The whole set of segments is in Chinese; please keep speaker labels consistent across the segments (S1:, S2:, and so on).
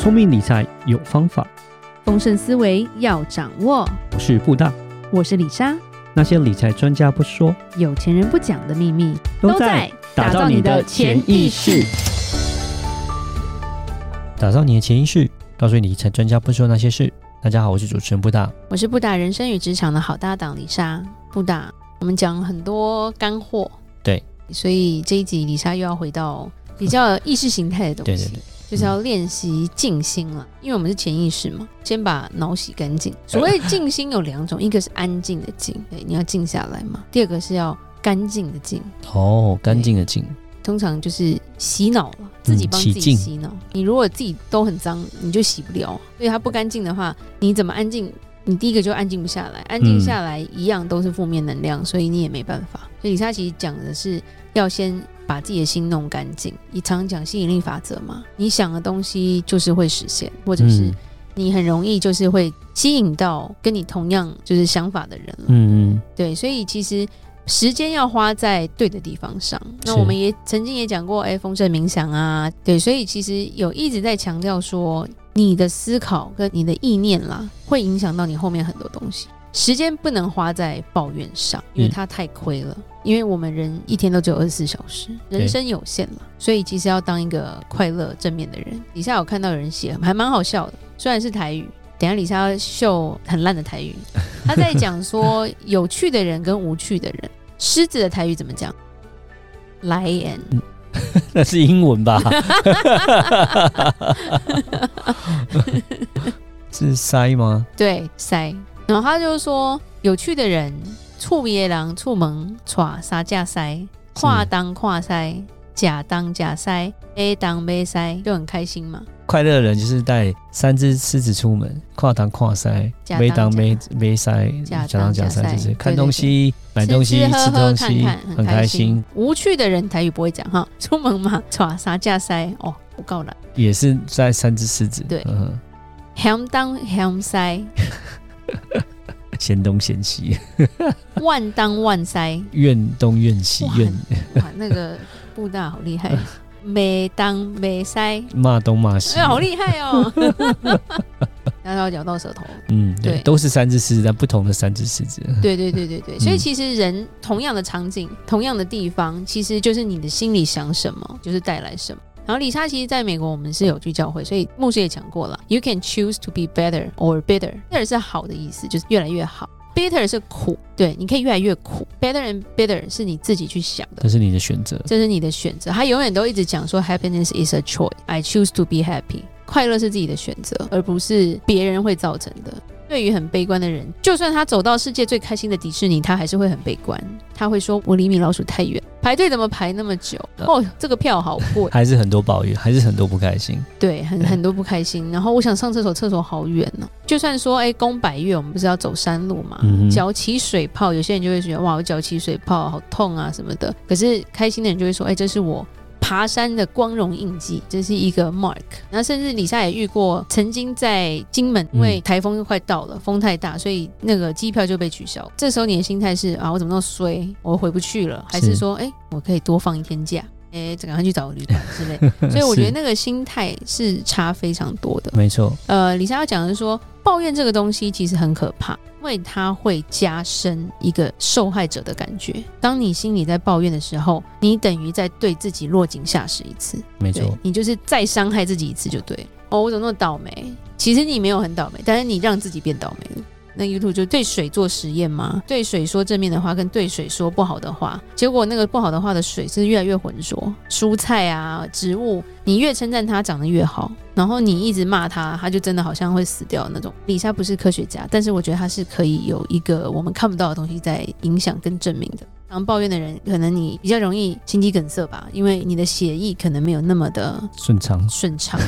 S1: 聪明理财有方法，
S2: 丰盛思维要掌握。
S1: 我是布大，
S2: 我是李莎。
S1: 那些理财专家不说，
S2: 有钱人不讲的秘密，
S1: 都在打造你的潜意识。打造你的潜意识，告诉你理财专家不说那些事。大家好，我是主持人布大，
S2: 我是布大人生与职场的好搭档李莎。布大，我们讲很多干货，
S1: 对，
S2: 所以这一集李莎又要回到比较意识形态的东西。对对对。就是要练习静心了，因为我们是潜意识嘛，先把脑洗干净。所谓静心有两种，一个是安静的静，对，你要静下来嘛；第二个是要干净的静。
S1: 哦，干净的净，
S2: 通常就是洗脑了，自己帮自己洗脑。你如果自己都很脏，你就洗不了。所以它不干净的话，你怎么安静？你第一个就安静不下来，安静下来一样都是负面能量，所以你也没办法。所以李莎其实讲的是要先。把自己的心弄干净。你常讲吸引力法则嘛，你想的东西就是会实现，或者是你很容易就是会吸引到跟你同样就是想法的人了。嗯嗯，对，所以其实时间要花在对的地方上。那我们也曾经也讲过，哎，丰盛冥想啊，对，所以其实有一直在强调说，你的思考跟你的意念啦，会影响到你后面很多东西。时间不能花在抱怨上，因为它太亏了。嗯、因为我们人一天都只有二十四小时，人生有限了，所以其实要当一个快乐正面的人。底下有看到有人写，还蛮好笑的，虽然是台语。等下李莎要秀很烂的台语，他在讲说有趣的人跟无趣的人。狮子的台语怎么讲？Lion，
S1: 那是英文吧？是塞吗？
S2: 对，塞。然后他就说，有趣的人，处野狼出门耍撒架塞，跨当跨塞，假当假塞，A 当 B 塞，就很开心嘛。
S1: 快乐的人就是带三只狮子出门，跨当跨塞没当没没塞，假当假塞，就是看东西、买东西、吃东西，很开心。
S2: 无趣的人台语不会讲哈，出门嘛，耍撒架塞，哦，不够了，
S1: 也是带三只狮子，
S2: 对，嫌当嫌塞。
S1: 嫌东嫌西，
S2: 万当万塞，
S1: 怨东怨西怨。
S2: 哇，那个布大好厉害，没当没塞，
S1: 骂东骂西，
S2: 哎，好厉害哦！然后咬到舌头，
S1: 嗯，对，对。都是三只狮子，但不同的三只狮子。
S2: 对对对对对，所以其实人同样的场景，同样的地方，其实就是你的心里想什么，就是带来什么。然后李莎其实在美国，我们是有去教会，所以牧师也讲过了，You can choose to be better or bitter。better 是好的意思，就是越来越好；bitter 是苦，对，你可以越来越苦。Better and bitter 是你自己去想的，
S1: 这是你的选择，
S2: 这是你的选择。他永远都一直讲说，Happiness is a choice. I choose to be happy。快乐是自己的选择，而不是别人会造成的。对于很悲观的人，就算他走到世界最开心的迪士尼，他还是会很悲观。他会说：“我离米老鼠太远，排队怎么排那么久？哦，这个票好贵。”
S1: 还是很多抱怨，还是很多不开心。
S2: 对，很很多不开心。然后我想上厕所，厕所好远呢、哦。就算说，哎，宫百月，我们不是要走山路嘛？脚起水泡，有些人就会觉得哇，我脚起水泡好痛啊什么的。可是开心的人就会说：“哎，这是我。”爬山的光荣印记，这是一个 mark。然后甚至李莎也遇过，曾经在金门，因为台风快到了，风太大，所以那个机票就被取消。这时候你的心态是啊，我怎么那么衰，我回不去了？还是说，哎，我可以多放一天假？哎，赶快去找个旅馆之类。所以我觉得那个心态是差非常多的。
S1: 没错。
S2: 呃，李莎要讲的是说，抱怨这个东西其实很可怕。因为它会加深一个受害者的感觉。当你心里在抱怨的时候，你等于在对自己落井下石一次。
S1: 没错，
S2: 你就是再伤害自己一次就对了。哦，我怎么那么倒霉？其实你没有很倒霉，但是你让自己变倒霉了。那 YouTube 就对水做实验吗？对水说正面的话，跟对水说不好的话，结果那个不好的话的水是越来越浑浊。蔬菜啊，植物，你越称赞它长得越好，然后你一直骂它，它就真的好像会死掉那种。李莎不是科学家，但是我觉得它是可以有一个我们看不到的东西在影响跟证明的。常抱怨的人，可能你比较容易心肌梗塞吧，因为你的血液可能没有那么的
S1: 顺畅。
S2: 顺畅，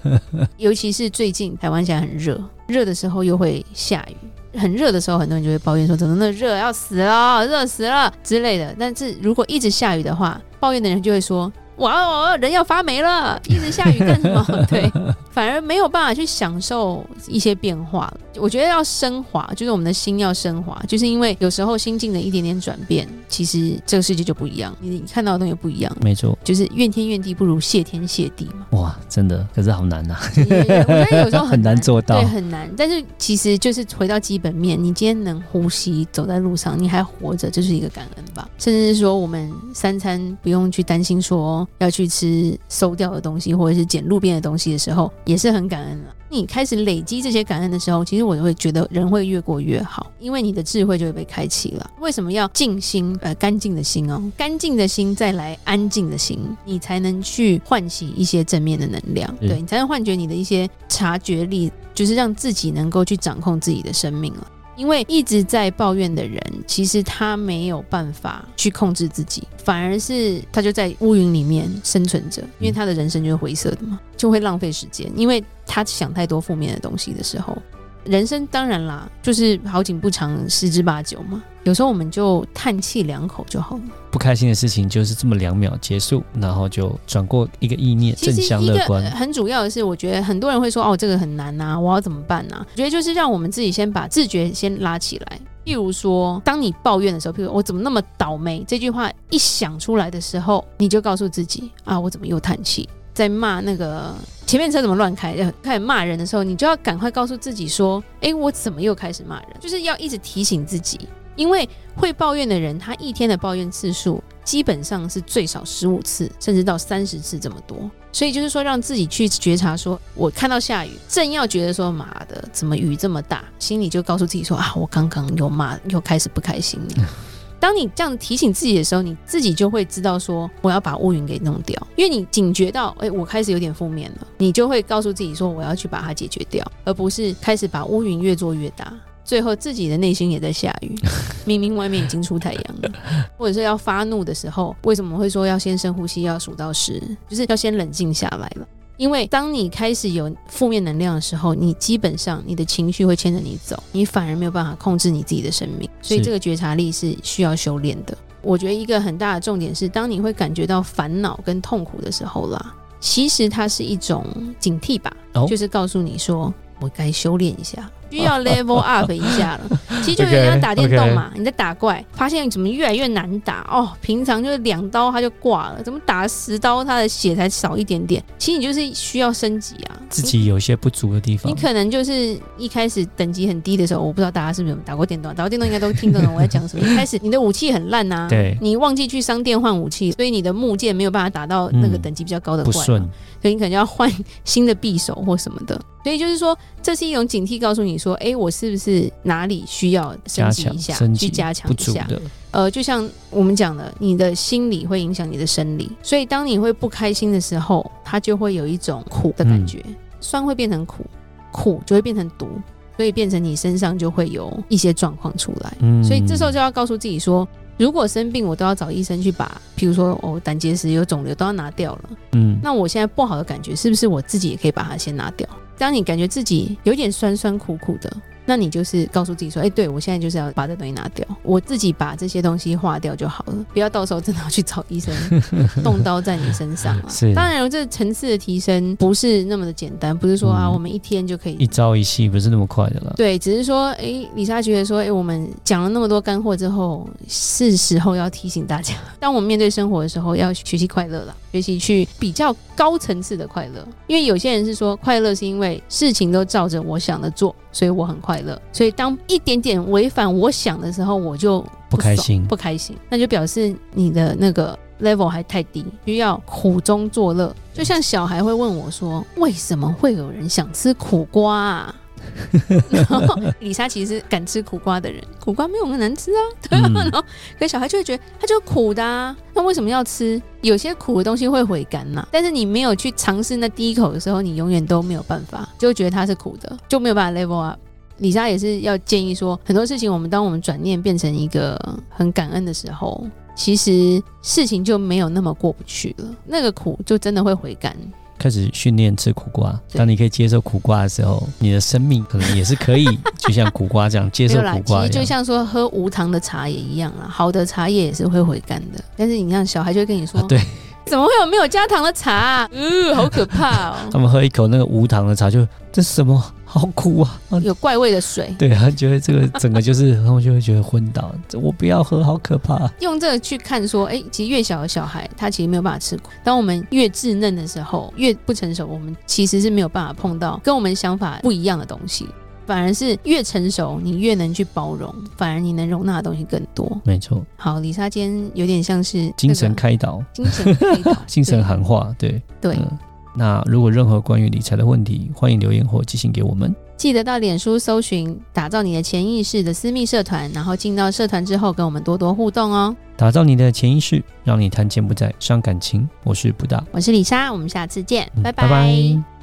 S2: 尤其是最近台湾现在很热，热的时候又会下雨。很热的时候，很多人就会抱怨说：“怎么那么热，要死了，热死了之类的。”但是如果一直下雨的话，抱怨的人就会说：“哇哦，人要发霉了，一直下雨干什么？对，反而没有办法去享受一些变化。我觉得要升华，就是我们的心要升华，就是因为有时候心境的一点点转变，其实这个世界就不一样，你看到的东西不一样。
S1: 没错，
S2: 就是怨天怨地不如谢天谢地嘛。
S1: 哇，真的，可是好难呐、啊。
S2: 我觉得有时候很难，
S1: 很 难做到，
S2: 对，很难。但是其实就是回到基本面，你今天能呼吸，走在路上，你还活着，这是一个感恩吧。甚至是说，我们三餐不用去担心说要去吃馊掉的东西，或者是捡路边的东西的时候，也是很感恩了。你开始累积这些感恩的时候，其实我就会觉得人会越过越好，因为你的智慧就会被开启了。为什么要静心？呃，干净的心哦，干净的心再来安静的心，你才能去唤起一些正面的能量，嗯、对，你才能唤觉你的一些察觉力，就是让自己能够去掌控自己的生命了。因为一直在抱怨的人，其实他没有办法去控制自己，反而是他就在乌云里面生存着，因为他的人生就是灰色的嘛，就会浪费时间，因为他想太多负面的东西的时候。人生当然啦，就是好景不长，十之八九嘛。有时候我们就叹气两口就好了。
S1: 不开心的事情就是这么两秒结束，然后就转过一个意念，正向乐观。
S2: 很主要的是，我觉得很多人会说：“哦，这个很难呐，我要怎么办呢？”我觉得就是让我们自己先把自觉先拉起来。譬如说，当你抱怨的时候，譬如我怎么那么倒霉，这句话一想出来的时候，你就告诉自己：“啊，我怎么又叹气？”在骂那个前面车怎么乱开，要开始骂人的时候，你就要赶快告诉自己说：“哎，我怎么又开始骂人？”就是要一直提醒自己，因为会抱怨的人，他一天的抱怨次数基本上是最少十五次，甚至到三十次这么多。所以就是说，让自己去觉察说，说我看到下雨，正要觉得说妈的，怎么雨这么大，心里就告诉自己说：“啊，我刚刚又骂，又开始不开心了。”当你这样提醒自己的时候，你自己就会知道说，我要把乌云给弄掉，因为你警觉到，哎，我开始有点负面了，你就会告诉自己说，我要去把它解决掉，而不是开始把乌云越做越大，最后自己的内心也在下雨，明明外面已经出太阳了。或者是要发怒的时候，为什么会说要先深呼吸，要数到十，就是要先冷静下来了。因为当你开始有负面能量的时候，你基本上你的情绪会牵着你走，你反而没有办法控制你自己的生命。所以这个觉察力是需要修炼的。我觉得一个很大的重点是，当你会感觉到烦恼跟痛苦的时候啦，其实它是一种警惕吧，就是告诉你说，我该修炼一下。需要 level up 一下了，其实就有点像打电动嘛。你在打怪，发现怎么越来越难打哦。平常就是两刀他就挂了，怎么打十刀他的血才少一点点？其实你就是需要升级啊，
S1: 自己有些不足的地方。
S2: 你可能就是一开始等级很低的时候，我不知道大家是不是有打过电动，打过电动应该都听得懂我在讲什么。一开始你的武器很烂呐，
S1: 对，
S2: 你忘记去商店换武器，所以你的木剑没有办法打到那个等级比较高的怪，嗯，所以你可能要换新的匕首或什么的。所以就是说，这是一种警惕，告诉你说，哎，我是不是哪里需要升级一下，去加强一下？呃，就像我们讲的，你的心理会影响你的生理，所以当你会不开心的时候，它就会有一种苦的感觉，嗯、酸会变成苦，苦就会变成毒，所以变成你身上就会有一些状况出来。嗯，所以这时候就要告诉自己说。如果生病，我都要找医生去把，譬如说，哦，胆结石有肿瘤都要拿掉了。嗯，那我现在不好的感觉，是不是我自己也可以把它先拿掉？当你感觉自己有点酸酸苦苦的。那你就是告诉自己说，哎、对我现在就是要把这东西拿掉，我自己把这些东西化掉就好了，不要到时候真的要去找医生 动刀在你身上啊。是，当然，这层次的提升不是那么的简单，不是说啊，我们一天就可以
S1: 一朝一夕，不是那么快的了。
S2: 对，只是说，哎、欸，里莎觉得说，哎、欸，我们讲了那么多干货之后，是时候要提醒大家，当我们面对生活的时候，要学习快乐了，学习去比较高层次的快乐。因为有些人是说，快乐是因为事情都照着我想的做，所以我很快乐。所以当一点点违反我想的时候，我就不，
S1: 不开心，
S2: 不开心，那就表示你的那个 level 还太低，需要苦中作乐。就像小孩会问我说：“为什么会有人想吃苦瓜啊？” 然后李莎其实是敢吃苦瓜的人，苦瓜没有那么难吃啊，对啊？嗯、然后可小孩就会觉得它就苦的啊，那为什么要吃？有些苦的东西会回甘呐，但是你没有去尝试那第一口的时候，你永远都没有办法，就会觉得它是苦的，就没有办法 level up。里莎也是要建议说，很多事情我们当我们转念变成一个很感恩的时候，其实事情就没有那么过不去了，那个苦就真的会回甘。
S1: 开始训练吃苦瓜，当你可以接受苦瓜的时候，你的生命可能也是可以，就像苦瓜这样接受苦瓜。其实
S2: 就像说喝无糖的茶也一样啊，好的茶叶也是会回甘的。但是你看小孩就会跟你说，啊、
S1: 对。
S2: 怎么会有没有加糖的茶啊？嗯，好可怕哦。
S1: 他们喝一口那个无糖的茶就，就这是什么？好苦啊！
S2: 有怪味的水。
S1: 对，啊觉得这个整个就是，然后就会觉得昏倒。我不要喝，好可怕。
S2: 用这个去看说，哎，其实越小的小孩，他其实没有办法吃苦。当我们越稚嫩的时候，越不成熟，我们其实是没有办法碰到跟我们想法不一样的东西。反而是越成熟，你越能去包容，反而你能容纳的东西更多。
S1: 没错。
S2: 好，李莎今天有点像是
S1: 精神开导，
S2: 精神开导，
S1: 精神喊话，对
S2: 对。嗯
S1: 那如果任何关于理财的问题，欢迎留言或寄信给我们。
S2: 记得到脸书搜寻“打造你的潜意识”的私密社团，然后进到社团之后，跟我们多多互动哦。
S1: 打造你的潜意识，让你谈钱不再伤感情。我是布大，
S2: 我是李莎，我们下次见，拜拜。
S1: 嗯，拜拜。